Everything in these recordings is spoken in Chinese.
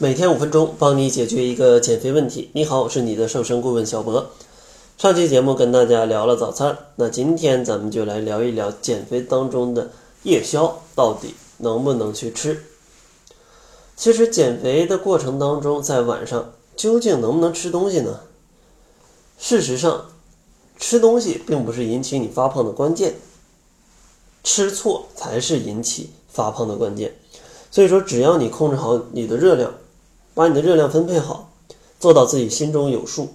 每天五分钟，帮你解决一个减肥问题。你好，我是你的瘦身顾问小博。上期节目跟大家聊了早餐，那今天咱们就来聊一聊减肥当中的夜宵到底能不能去吃。其实减肥的过程当中，在晚上究竟能不能吃东西呢？事实上，吃东西并不是引起你发胖的关键，吃错才是引起发胖的关键。所以说，只要你控制好你的热量。把你的热量分配好，做到自己心中有数。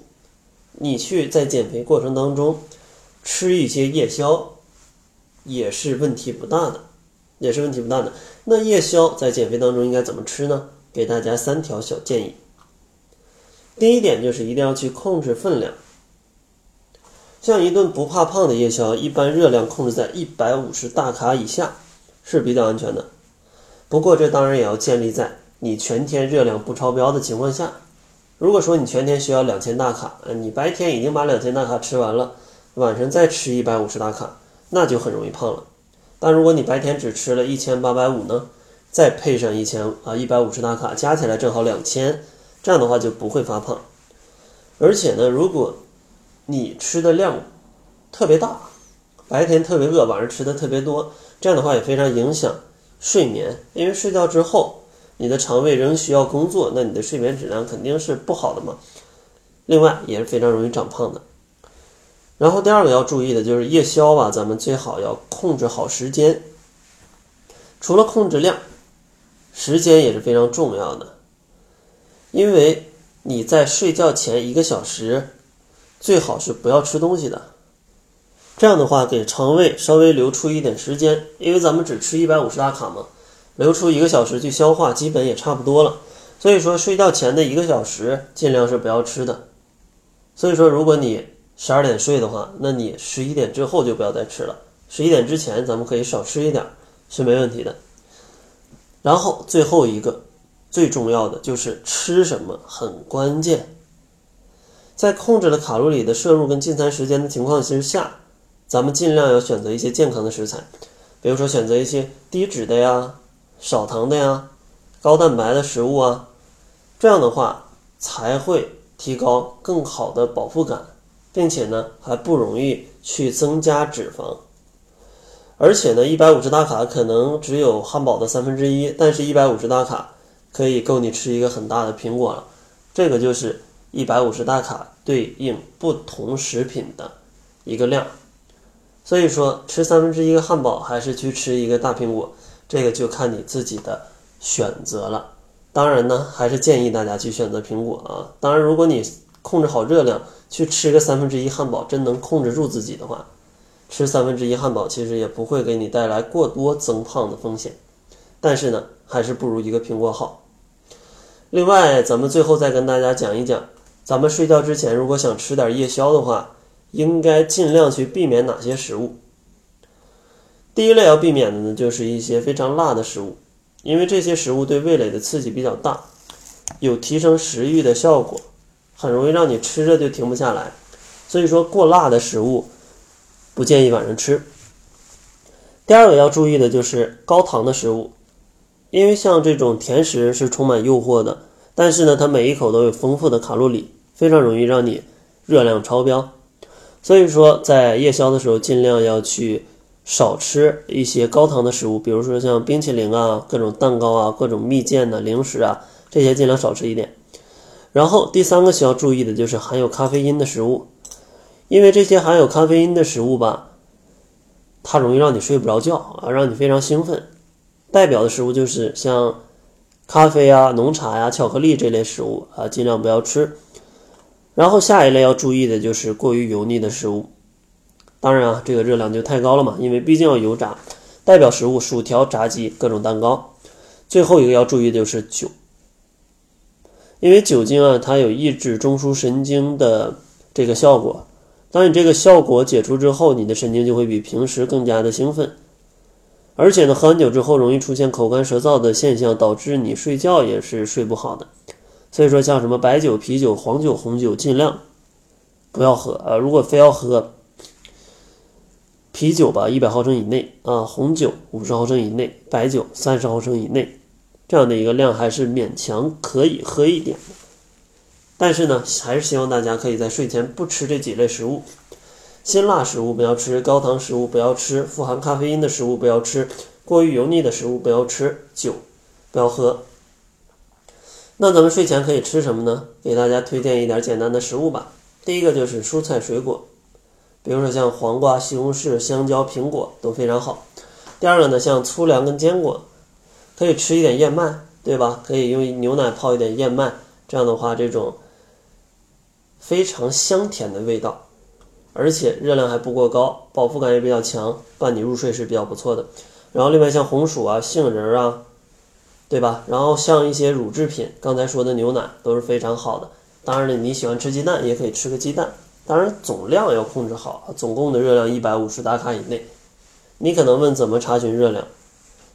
你去在减肥过程当中吃一些夜宵，也是问题不大的，也是问题不大的。那夜宵在减肥当中应该怎么吃呢？给大家三条小建议。第一点就是一定要去控制分量。像一顿不怕胖的夜宵，一般热量控制在一百五十大卡以下是比较安全的。不过这当然也要建立在。你全天热量不超标的情况下，如果说你全天需要两千大卡，你白天已经把两千大卡吃完了，晚上再吃一百五十大卡，那就很容易胖了。但如果你白天只吃了一千八百五呢，再配上一千啊一百五十大卡，加起来正好两千，这样的话就不会发胖。而且呢，如果你吃的量特别大，白天特别饿，晚上吃的特别多，这样的话也非常影响睡眠，因为睡觉之后。你的肠胃仍需要工作，那你的睡眠质量肯定是不好的嘛。另外也是非常容易长胖的。然后第二个要注意的就是夜宵吧，咱们最好要控制好时间。除了控制量，时间也是非常重要的。因为你在睡觉前一个小时，最好是不要吃东西的。这样的话，给肠胃稍微留出一点时间，因为咱们只吃一百五十大卡嘛。留出一个小时去消化，基本也差不多了。所以说，睡觉前的一个小时尽量是不要吃的。所以说，如果你十二点睡的话，那你十一点之后就不要再吃了。十一点之前，咱们可以少吃一点，是没问题的。然后最后一个最重要的就是吃什么很关键，在控制了卡路里的摄入跟进餐时间的情况之下，咱们尽量要选择一些健康的食材，比如说选择一些低脂的呀。少糖的呀，高蛋白的食物啊，这样的话才会提高更好的饱腹感，并且呢还不容易去增加脂肪。而且呢，一百五十大卡可能只有汉堡的三分之一，但是一百五十大卡可以够你吃一个很大的苹果了。这个就是一百五十大卡对应不同食品的一个量。所以说，吃三分之一个汉堡还是去吃一个大苹果？这个就看你自己的选择了。当然呢，还是建议大家去选择苹果啊。当然，如果你控制好热量，去吃个三分之一汉堡，真能控制住自己的话，吃三分之一汉堡其实也不会给你带来过多增胖的风险。但是呢，还是不如一个苹果好。另外，咱们最后再跟大家讲一讲，咱们睡觉之前如果想吃点夜宵的话，应该尽量去避免哪些食物。第一类要避免的呢，就是一些非常辣的食物，因为这些食物对味蕾的刺激比较大，有提升食欲的效果，很容易让你吃着就停不下来。所以说，过辣的食物不建议晚上吃。第二个要注意的就是高糖的食物，因为像这种甜食是充满诱惑的，但是呢，它每一口都有丰富的卡路里，非常容易让你热量超标。所以说，在夜宵的时候，尽量要去。少吃一些高糖的食物，比如说像冰淇淋啊、各种蛋糕啊、各种蜜饯的零食啊，这些尽量少吃一点。然后第三个需要注意的就是含有咖啡因的食物，因为这些含有咖啡因的食物吧，它容易让你睡不着觉啊，让你非常兴奋。代表的食物就是像咖啡啊、浓茶呀、巧克力这类食物啊，尽量不要吃。然后下一类要注意的就是过于油腻的食物。当然啊，这个热量就太高了嘛，因为毕竟要油炸。代表食物：薯条、炸鸡、各种蛋糕。最后一个要注意的就是酒，因为酒精啊，它有抑制中枢神经的这个效果。当你这个效果解除之后，你的神经就会比平时更加的兴奋。而且呢，喝完酒之后容易出现口干舌燥的现象，导致你睡觉也是睡不好的。所以说，像什么白酒、啤酒、黄酒、红酒，尽量不要喝啊。如果非要喝，啤酒吧，一百毫升以内啊；红酒五十毫升以内，白酒三十毫升以内。这样的一个量还是勉强可以喝一点的。但是呢，还是希望大家可以在睡前不吃这几类食物：辛辣食物不要吃，高糖食物不要吃，富含咖啡因的食物不要吃，过于油腻的食物不要吃，酒不要喝。那咱们睡前可以吃什么呢？给大家推荐一点简单的食物吧。第一个就是蔬菜水果，比如说像黄瓜、西红柿、香蕉、苹果都非常好。第二个呢，像粗粮跟坚果，可以吃一点燕麦，对吧？可以用牛奶泡一点燕麦，这样的话，这种非常香甜的味道，而且热量还不过高，饱腹感也比较强，伴你入睡是比较不错的。然后另外像红薯啊、杏仁啊。对吧？然后像一些乳制品，刚才说的牛奶都是非常好的。当然了，你喜欢吃鸡蛋，也可以吃个鸡蛋。当然总量要控制好，总共的热量一百五十大卡以内。你可能问怎么查询热量？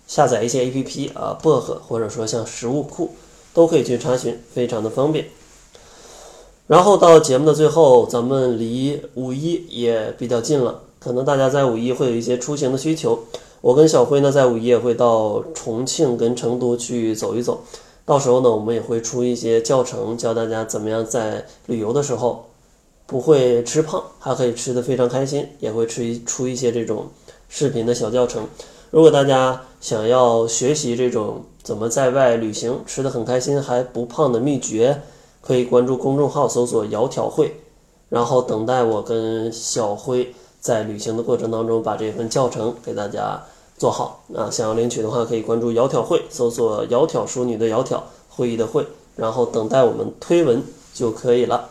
下载一些 APP 啊，薄荷或者说像食物库都可以去查询，非常的方便。然后到节目的最后，咱们离五一也比较近了，可能大家在五一会有一些出行的需求。我跟小辉呢，在五一也会到重庆跟成都去走一走，到时候呢，我们也会出一些教程，教大家怎么样在旅游的时候不会吃胖，还可以吃得非常开心，也会出一出一些这种视频的小教程。如果大家想要学习这种怎么在外旅行吃得很开心还不胖的秘诀，可以关注公众号搜索“窈窕会”，然后等待我跟小辉。在旅行的过程当中，把这份教程给大家做好。啊，想要领取的话，可以关注“窈窕会”，搜索“窈窕淑女”的“窈窕”会议的“会”，然后等待我们推文就可以了。